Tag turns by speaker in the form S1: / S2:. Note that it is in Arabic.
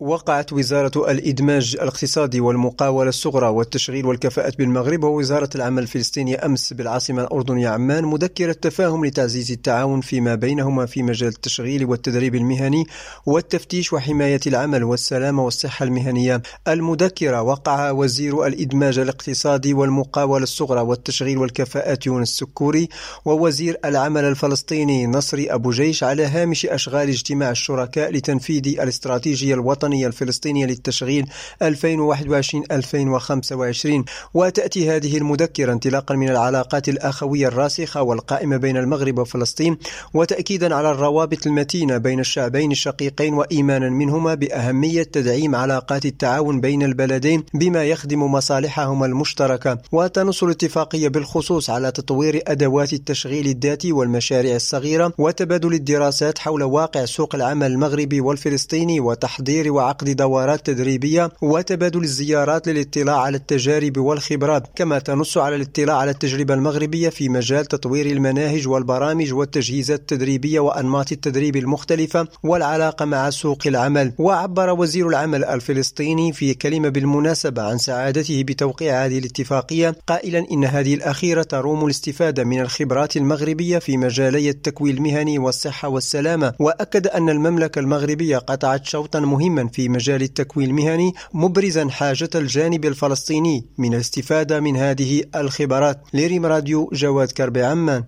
S1: وقعت وزارة الإدماج الاقتصادي والمقاولة الصغرى والتشغيل والكفاءة بالمغرب ووزارة العمل الفلسطينية أمس بالعاصمة الأردنية عمان مذكرة تفاهم لتعزيز التعاون فيما بينهما في مجال التشغيل والتدريب المهني والتفتيش وحماية العمل والسلامة والصحة المهنية. المذكرة وقع وزير الإدماج الاقتصادي والمقاولة الصغرى والتشغيل والكفاءة يونس السكوري ووزير العمل الفلسطيني نصري أبو جيش على هامش أشغال اجتماع الشركاء لتنفيذ الاستراتيجية الوطنية الوطنية الفلسطينية للتشغيل 2021-2025 وتأتي هذه المذكرة انطلاقا من العلاقات الأخوية الراسخة والقائمة بين المغرب وفلسطين وتأكيدا على الروابط المتينة بين الشعبين الشقيقين وإيمانا منهما بأهمية تدعيم علاقات التعاون بين البلدين بما يخدم مصالحهما المشتركة. وتنص الاتفاقية بالخصوص على تطوير أدوات التشغيل الذاتي والمشاريع الصغيرة وتبادل الدراسات حول واقع سوق العمل المغربي والفلسطيني وتحضير وعقد دورات تدريبية وتبادل الزيارات للاطلاع على التجارب والخبرات كما تنص على الاطلاع على التجربة المغربية في مجال تطوير المناهج والبرامج والتجهيزات التدريبية وأنماط التدريب المختلفة والعلاقة مع سوق العمل. وعبر وزير العمل الفلسطيني في كلمة بالمناسبة عن سعادته بتوقيع هذه الاتفاقية قائلا إن هذه الأخيرة تروم الاستفادة من الخبرات المغربية في مجالي التكوين المهني والصحة والسلامة. وأكد أن المملكة المغربية قطعت شوطا مهما في مجال التكوين المهني مبرزا حاجة الجانب الفلسطيني من الاستفادة من هذه الخبرات. لريم راديو جواد كربي عمان.